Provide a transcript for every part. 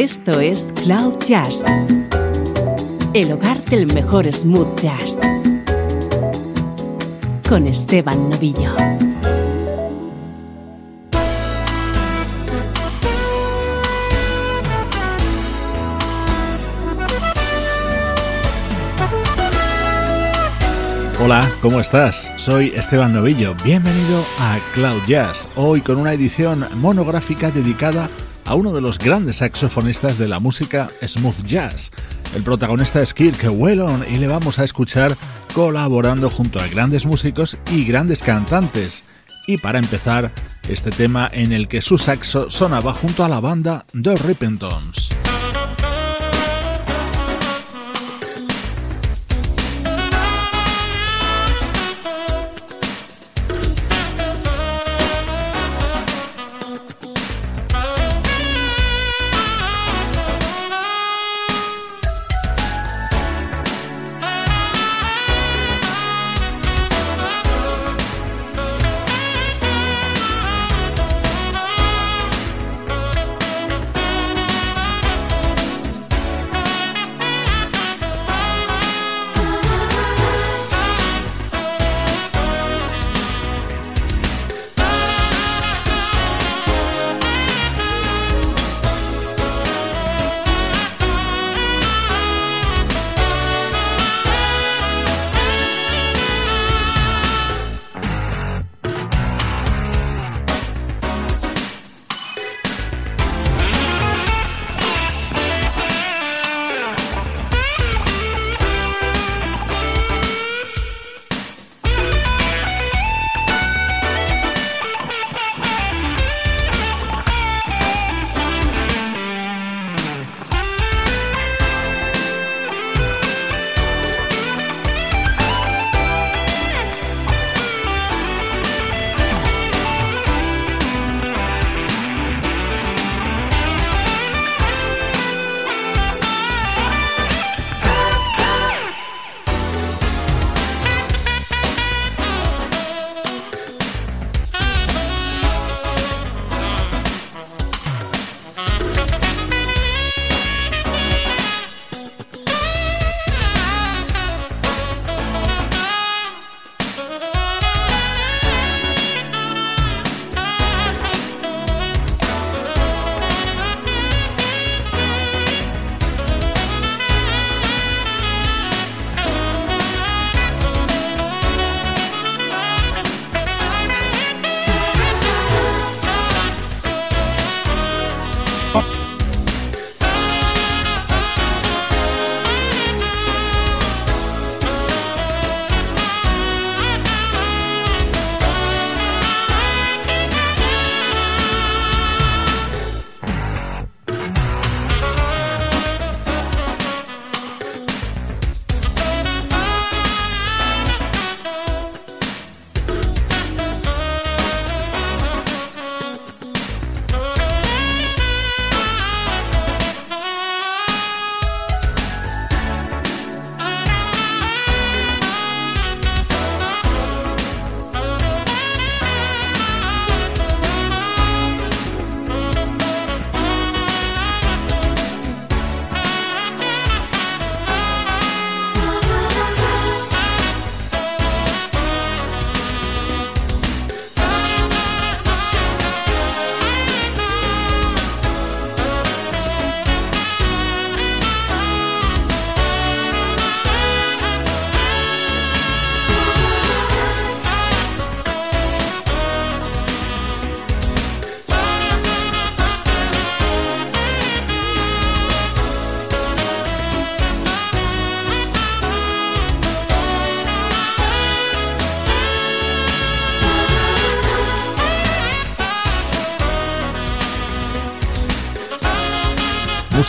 Esto es Cloud Jazz, el hogar del mejor smooth jazz, con Esteban Novillo. Hola, ¿cómo estás? Soy Esteban Novillo. Bienvenido a Cloud Jazz, hoy con una edición monográfica dedicada a uno de los grandes saxofonistas de la música smooth jazz. El protagonista es Kirk Whelan y le vamos a escuchar colaborando junto a grandes músicos y grandes cantantes. Y para empezar, este tema en el que su saxo sonaba junto a la banda The Rippingtons.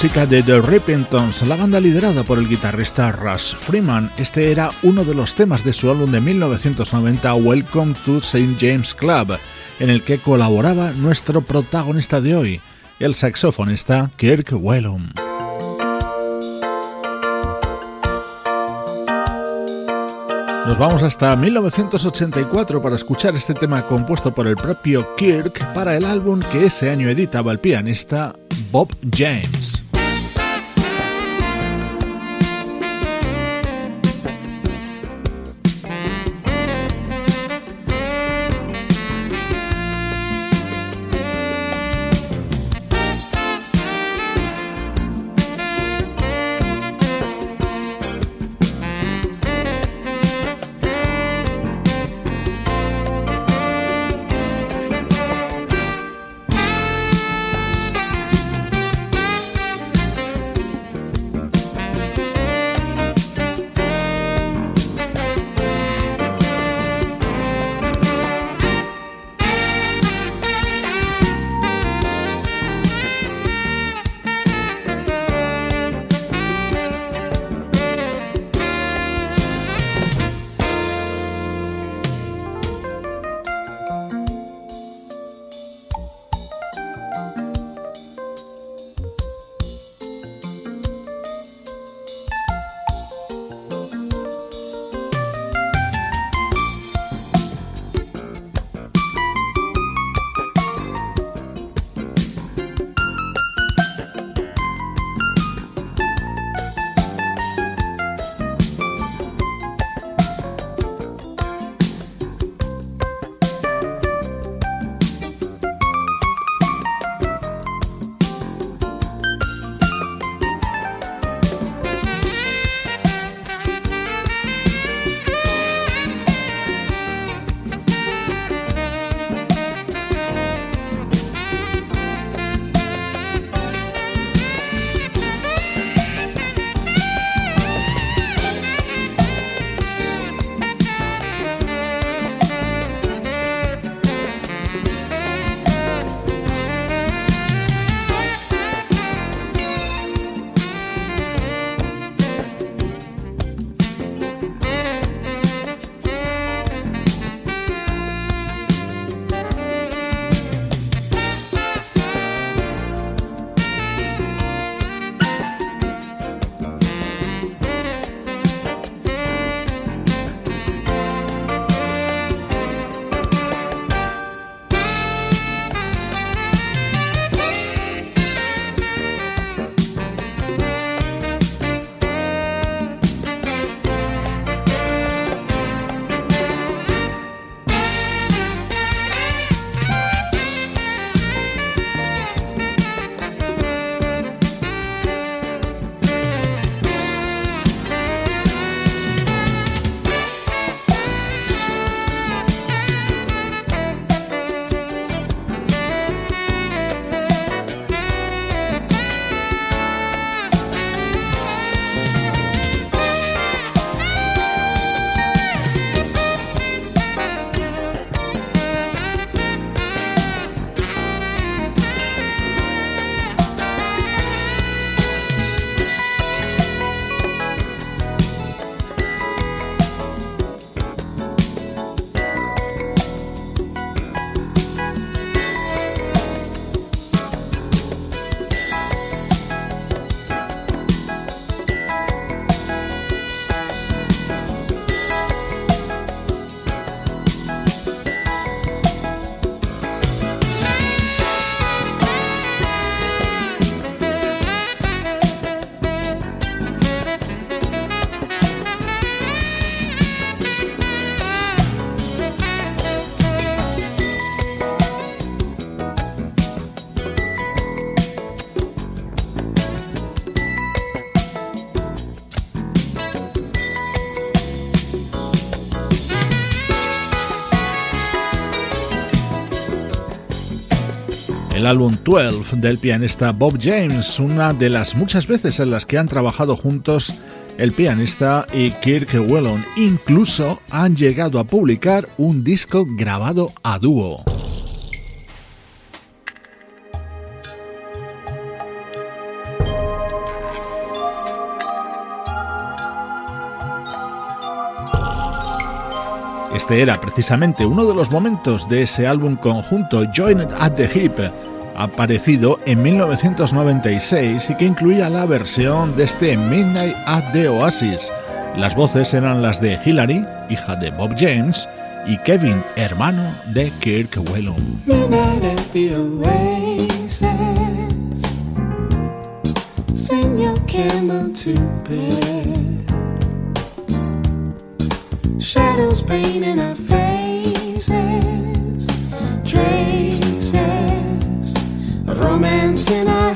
Música de The Rippingtons, la banda liderada por el guitarrista Russ Freeman. Este era uno de los temas de su álbum de 1990 Welcome to St. James Club, en el que colaboraba nuestro protagonista de hoy, el saxofonista Kirk Whelan. Nos vamos hasta 1984 para escuchar este tema compuesto por el propio Kirk para el álbum que ese año editaba el pianista Bob James. Álbum 12 del pianista Bob James, una de las muchas veces en las que han trabajado juntos el pianista y Kirk Whelan. Incluso han llegado a publicar un disco grabado a dúo. Este era precisamente uno de los momentos de ese álbum conjunto Joined at the Hip, aparecido en 1996 y que incluía la versión de este Midnight at the Oasis. Las voces eran las de Hillary, hija de Bob James, y Kevin, hermano de Kirk Whelan. can I?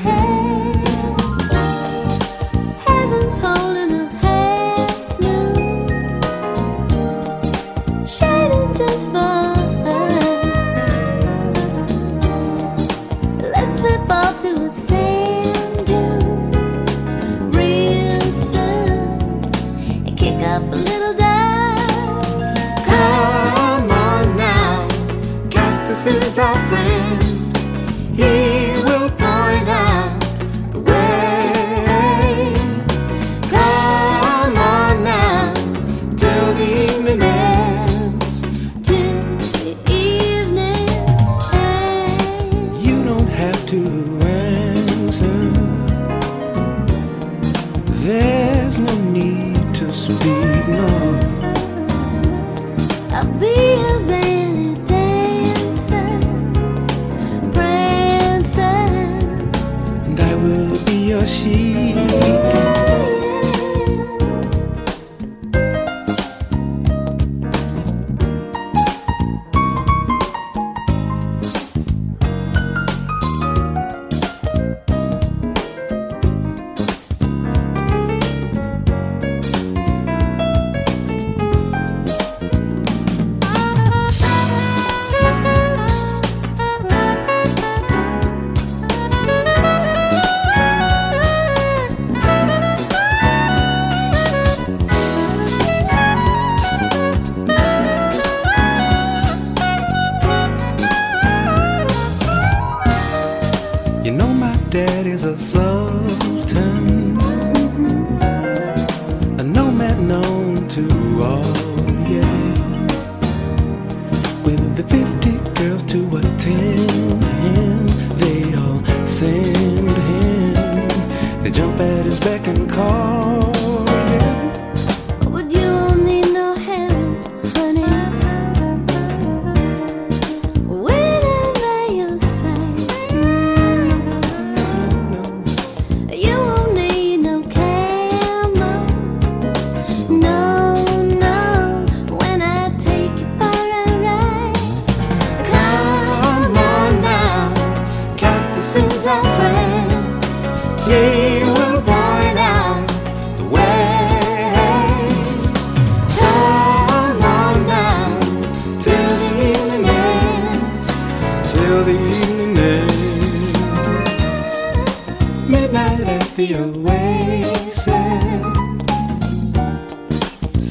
可惜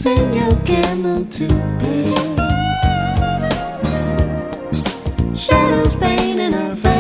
send your candle to bed. Shadows painting our face.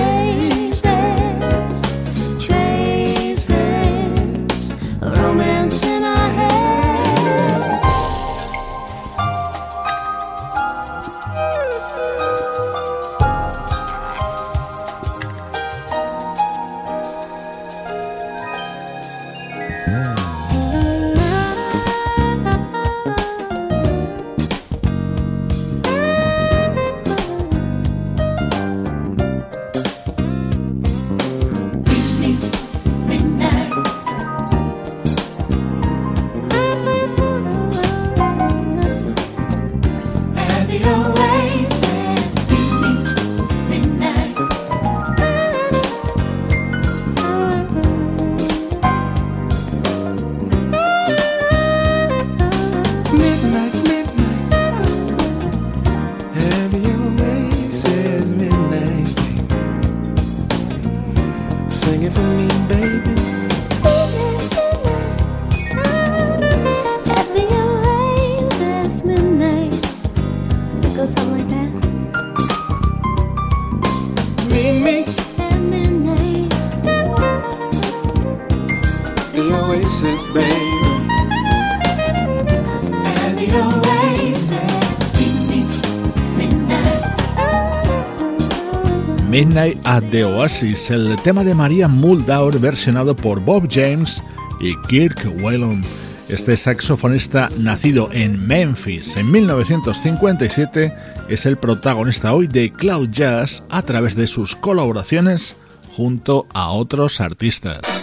Midnight at the Oasis, el tema de María Muldaur versionado por Bob James y Kirk Whelan. Este saxofonista nacido en Memphis en 1957 es el protagonista hoy de Cloud Jazz a través de sus colaboraciones junto a otros artistas.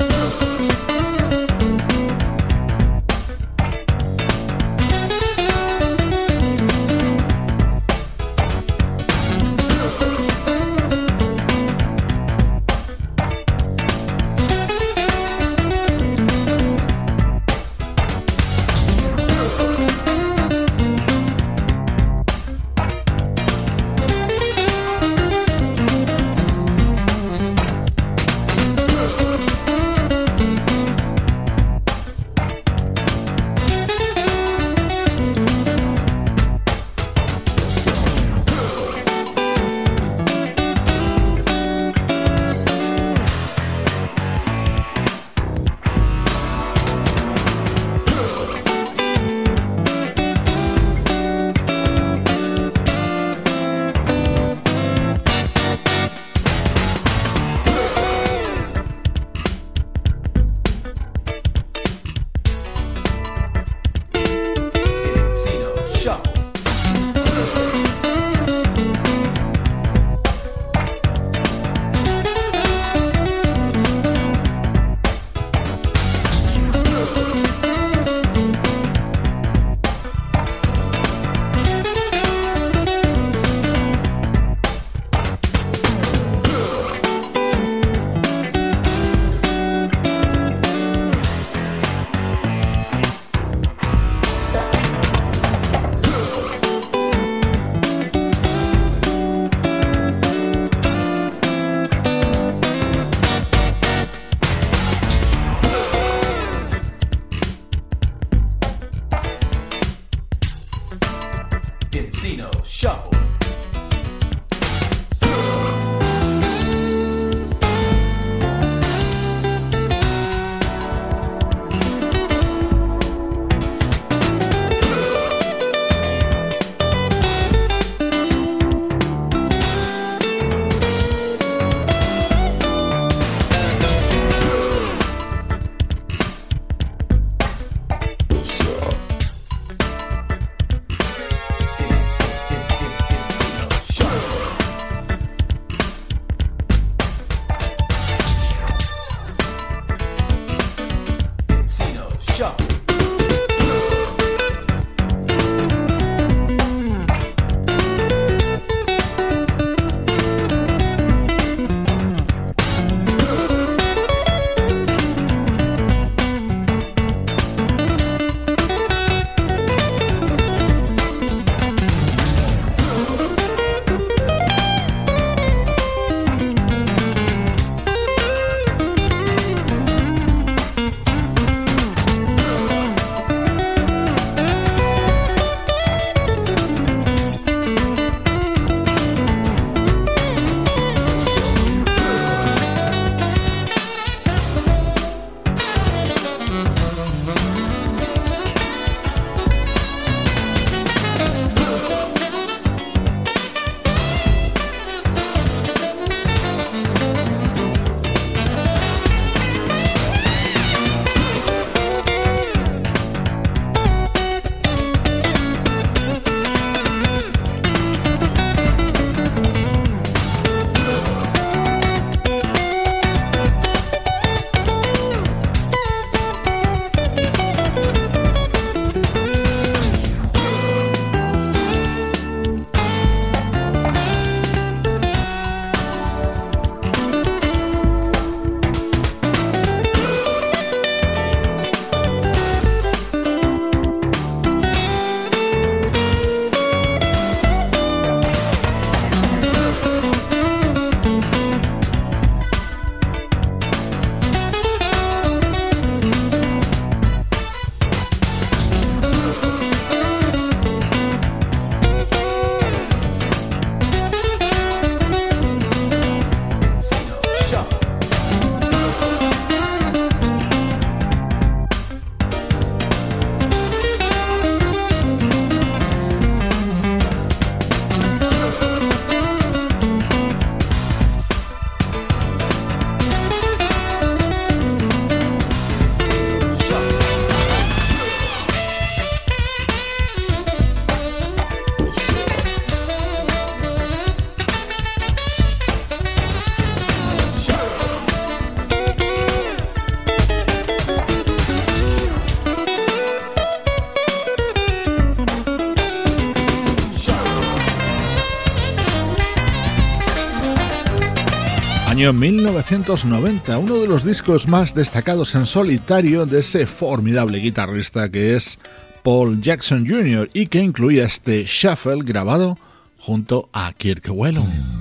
Año 1990, uno de los discos más destacados en solitario de ese formidable guitarrista que es Paul Jackson Jr. y que incluía este shuffle grabado junto a Kirk Whelan.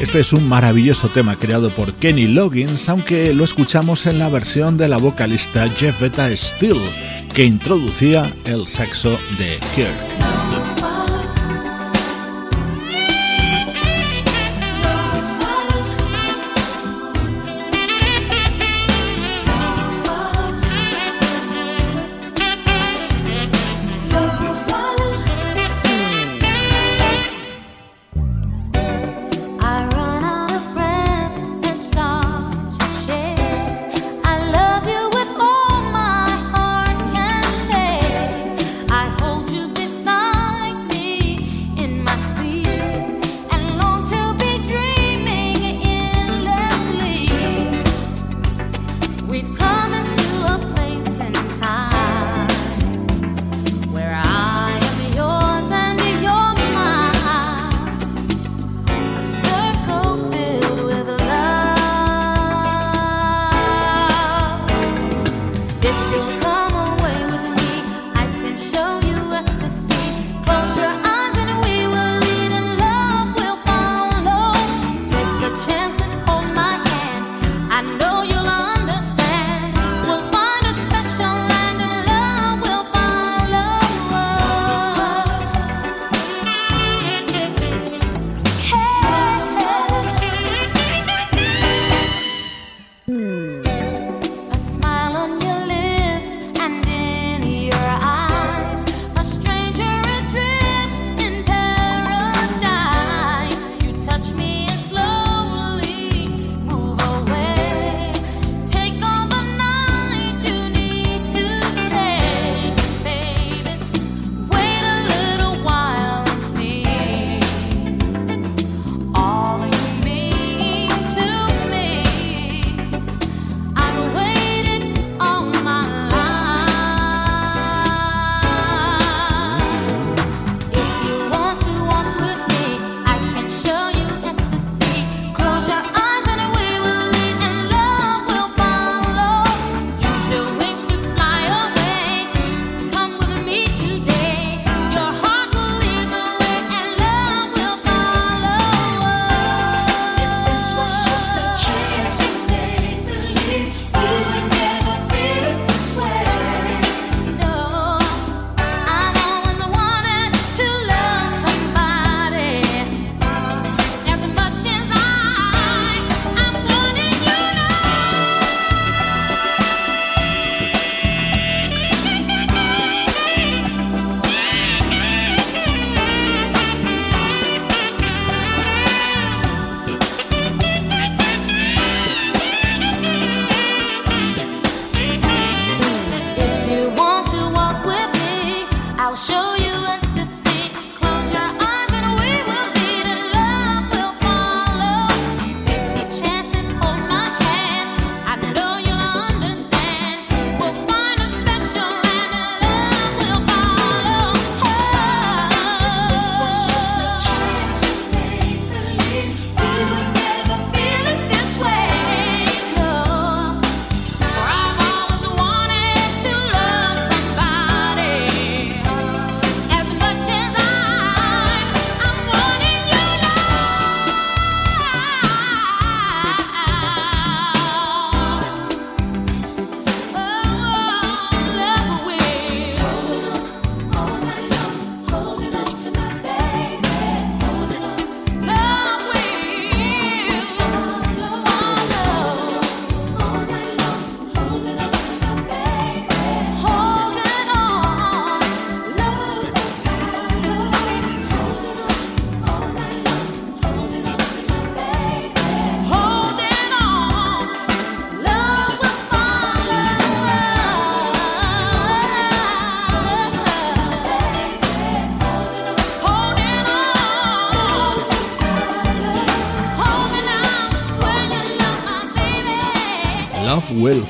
Este es un maravilloso tema creado por Kenny Loggins, aunque lo escuchamos en la versión de la vocalista Jeff Beta Steele, que introducía el saxo de Kirk.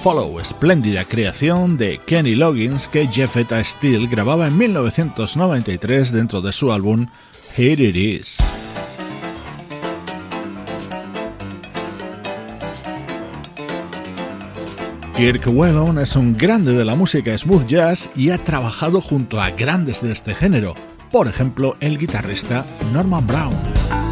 Follow, espléndida creación de Kenny Loggins que Jeff Etta Steele grababa en 1993 dentro de su álbum Here It Is. Kirk Whelan es un grande de la música smooth jazz y ha trabajado junto a grandes de este género, por ejemplo el guitarrista Norman Brown.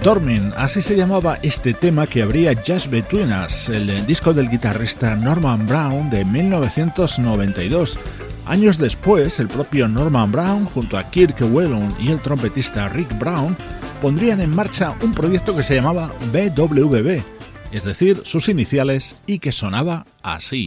Storming, así se llamaba este tema que abría Just Between Us, el disco del guitarrista Norman Brown de 1992. Años después, el propio Norman Brown, junto a Kirk Whelan y el trompetista Rick Brown, pondrían en marcha un proyecto que se llamaba BWB, es decir, sus iniciales, y que sonaba así.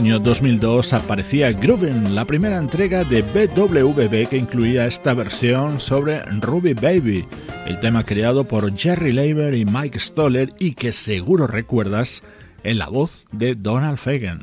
Año 2002 aparecía Groovin, la primera entrega de BWB que incluía esta versión sobre Ruby Baby, el tema creado por Jerry Leiber y Mike Stoller y que seguro recuerdas en la voz de Donald Fagan.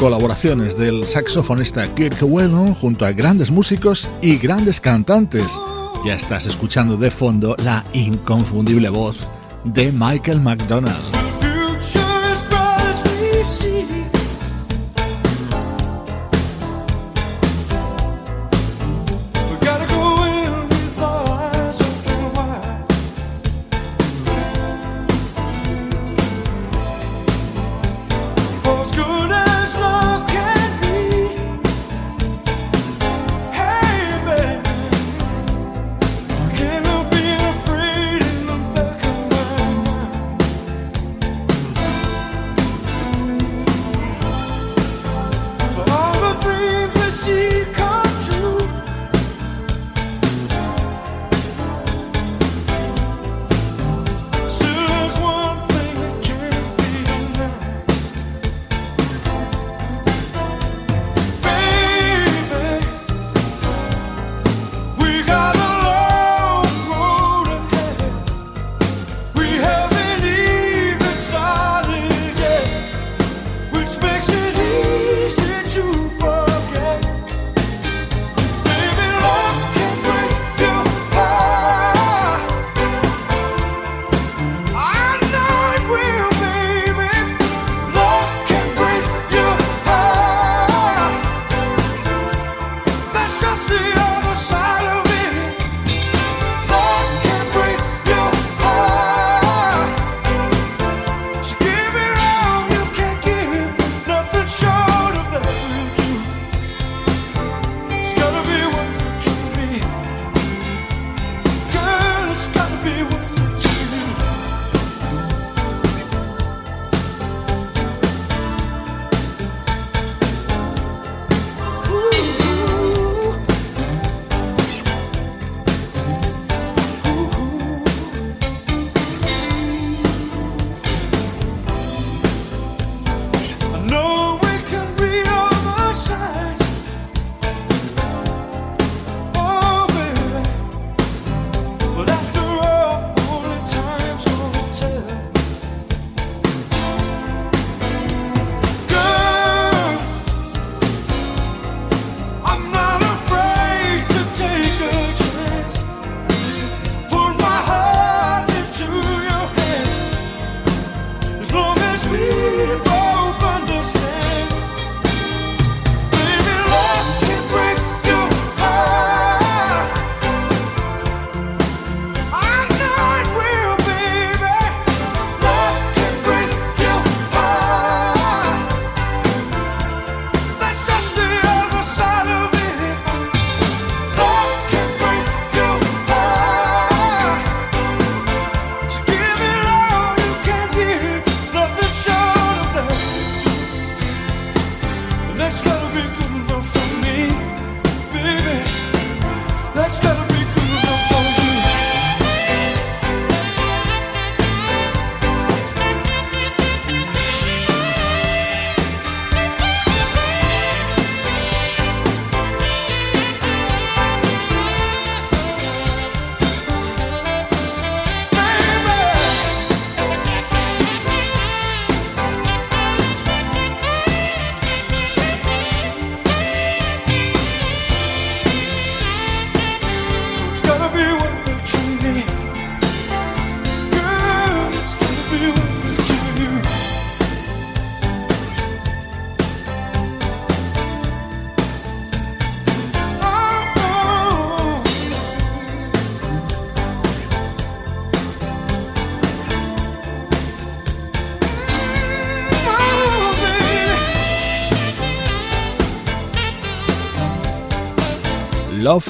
colaboraciones del saxofonista Kirk Whelan junto a grandes músicos y grandes cantantes. Ya estás escuchando de fondo la inconfundible voz de Michael McDonald.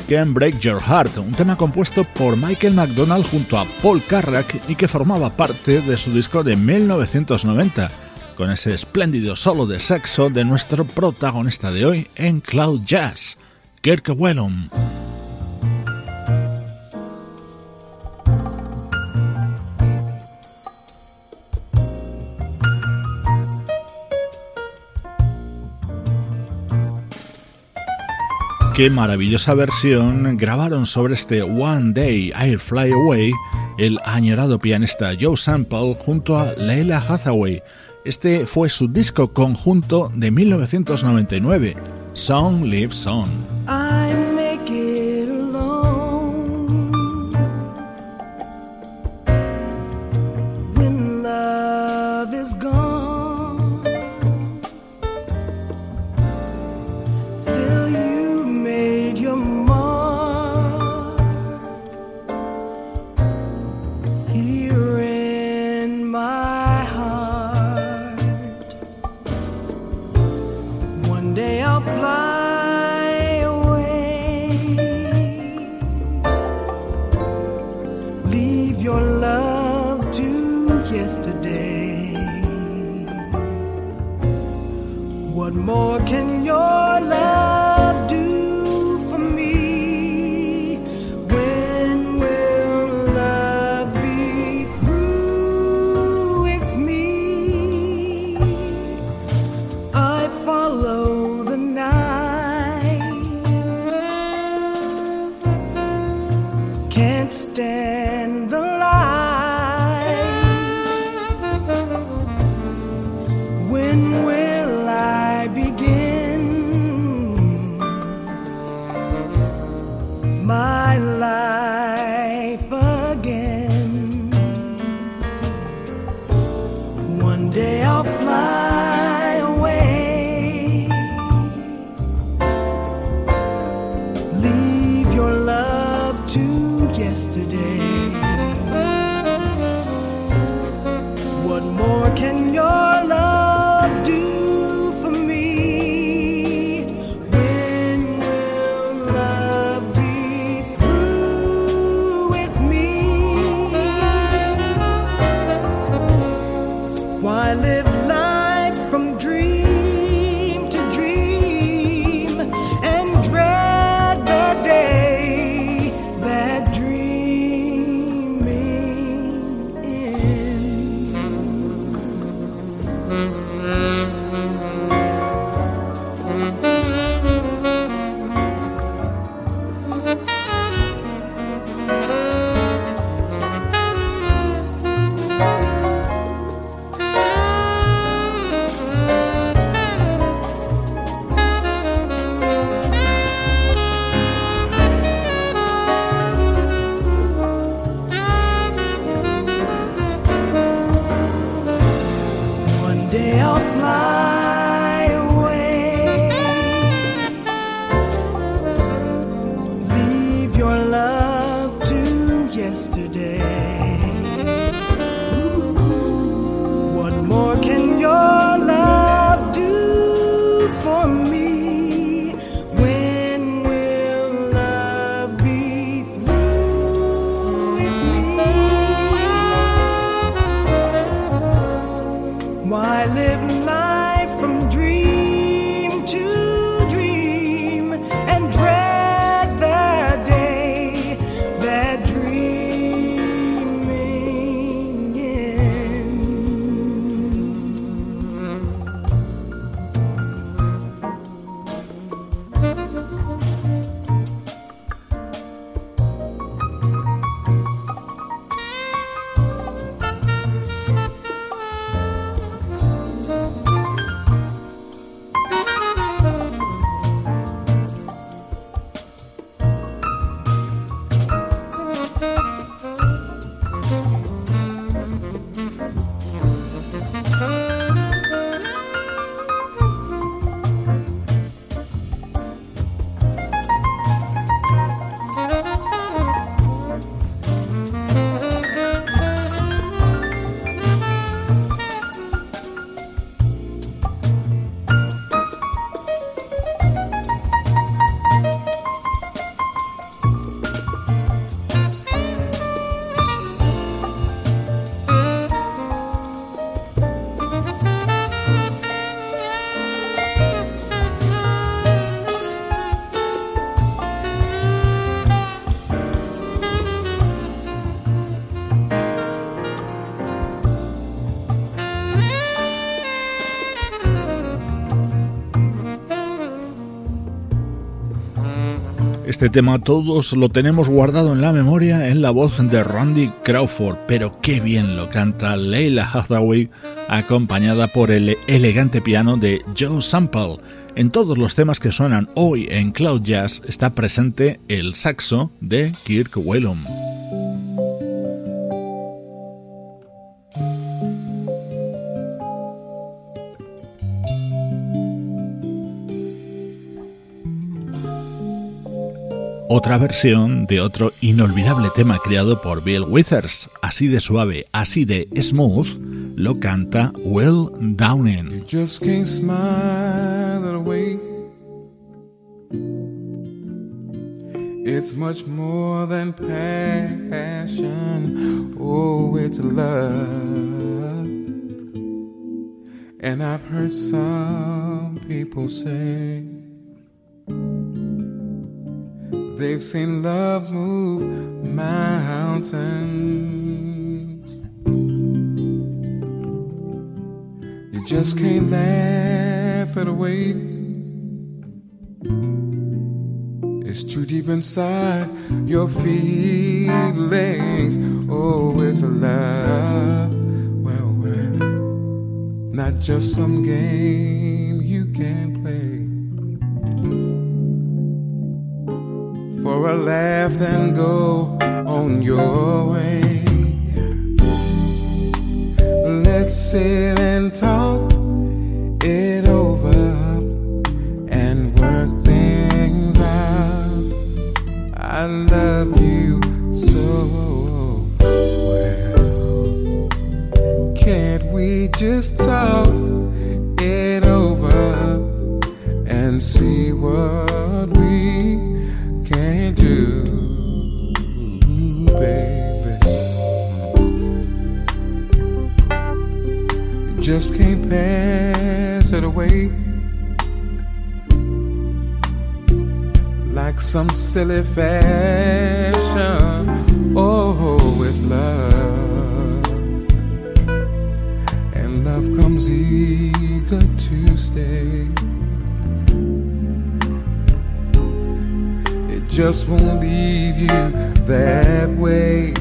Can Break Your Heart, un tema compuesto por Michael McDonald junto a Paul Carrack y que formaba parte de su disco de 1990, con ese espléndido solo de saxo de nuestro protagonista de hoy en Cloud Jazz, Kirk Whelan. Qué maravillosa versión grabaron sobre este One Day I'll Fly Away el añorado pianista Joe Sample junto a Leila Hathaway. Este fue su disco conjunto de 1999, Song Lives On. day I'll fly. Este tema todos lo tenemos guardado en la memoria en la voz de Randy Crawford, pero qué bien lo canta Leila Hathaway acompañada por el elegante piano de Joe Sample. En todos los temas que suenan hoy en Cloud Jazz está presente el saxo de Kirk Whalum. Otra versión de otro inolvidable tema creado por Bill Withers. Así de suave, así de smooth, lo canta Will Downing. You just can't smile away. It's much more than passion. Oh, it's love. And I've heard some people say. They've seen love move mountains. You just can't laugh it away. It's too deep inside your feelings. Oh, it's a love. Well, well, not just some game you can play. For a laugh, then go on your way. Let's sit and talk it over and work things out. I love you so well. Can't we just talk it over and see can't it away like some silly fashion. Oh, it's love, and love comes eager to stay. It just won't leave you that way.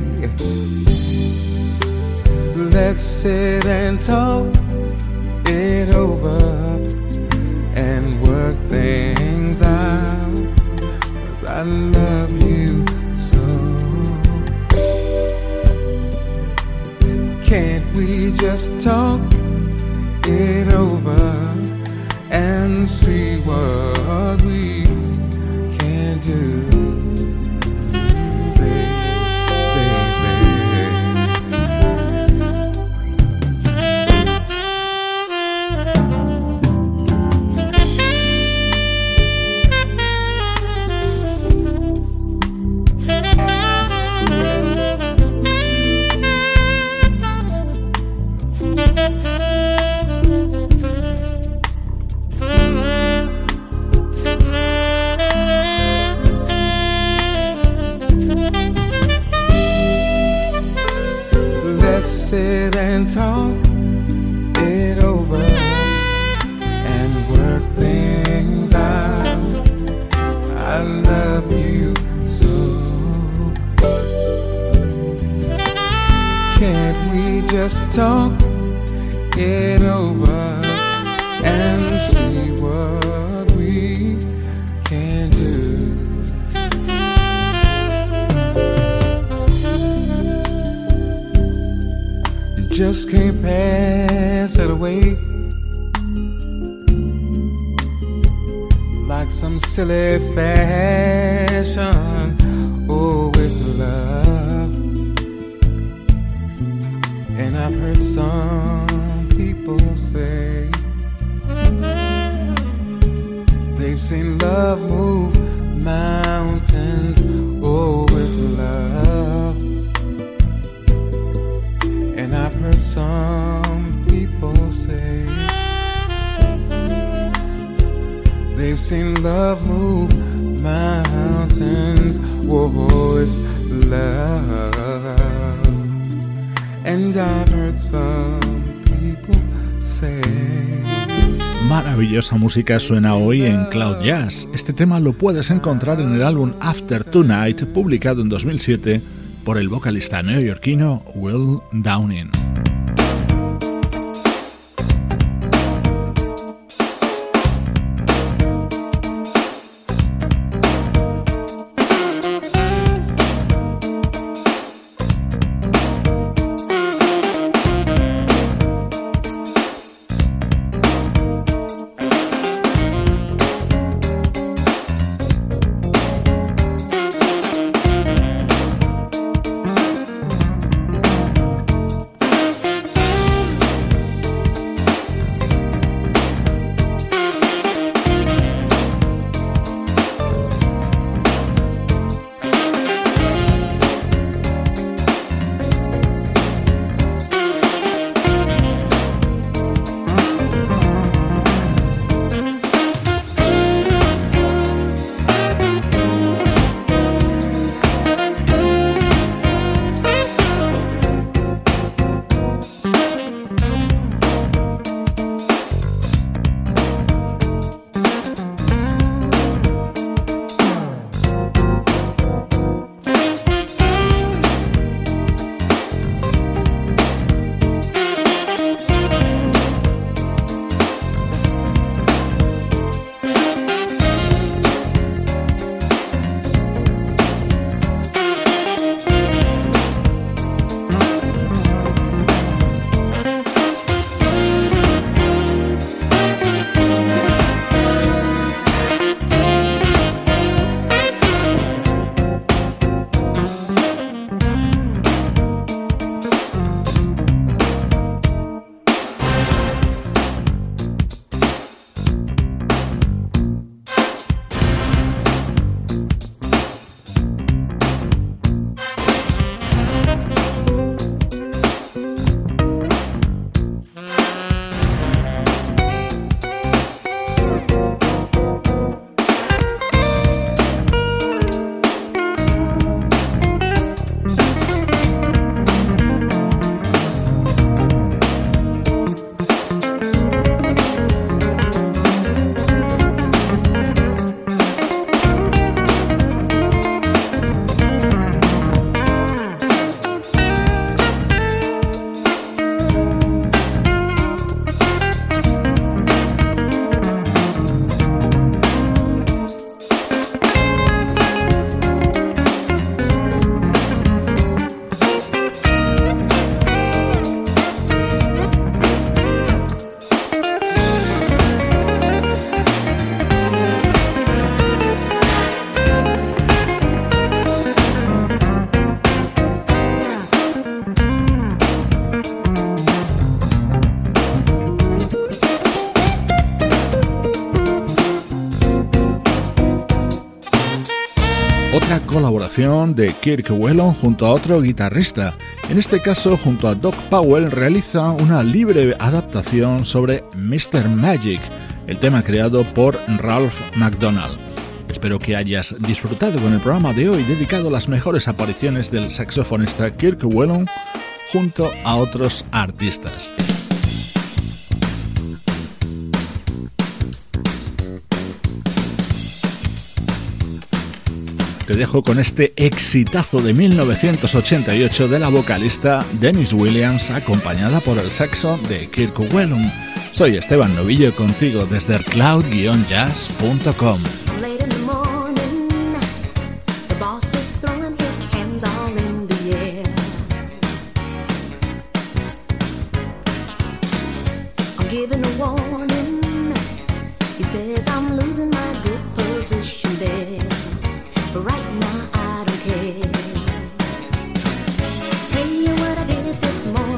Let's sit and talk it over and work things out. Cause I love you so. Can't we just talk it over and see what and talk it over and work things out. I love you so. Can't we just talk it over? can't pass it away. Like some silly fashion, oh, with love. And I've heard some people say they've seen love move some people say they've seen love move mountains. Whoa, it's love. And I've heard some people say. Maravillosa música suena hoy en Cloud Jazz. Este tema lo puedes encontrar en el álbum After Tonight, publicado en 2007 por el vocalista neoyorquino Will Downing. De Kirk Whelan junto a otro guitarrista. En este caso, junto a Doc Powell, realiza una libre adaptación sobre Mr. Magic, el tema creado por Ralph McDonald. Espero que hayas disfrutado con el programa de hoy dedicado a las mejores apariciones del saxofonista Kirk Whelan junto a otros artistas. Te dejo con este exitazo de 1988 de la vocalista Dennis Williams acompañada por el saxo de Kirk Whelan. Soy Esteban Novillo contigo desde cloud-jazz.com. Right now, I don't care. Tell you what I did this morning.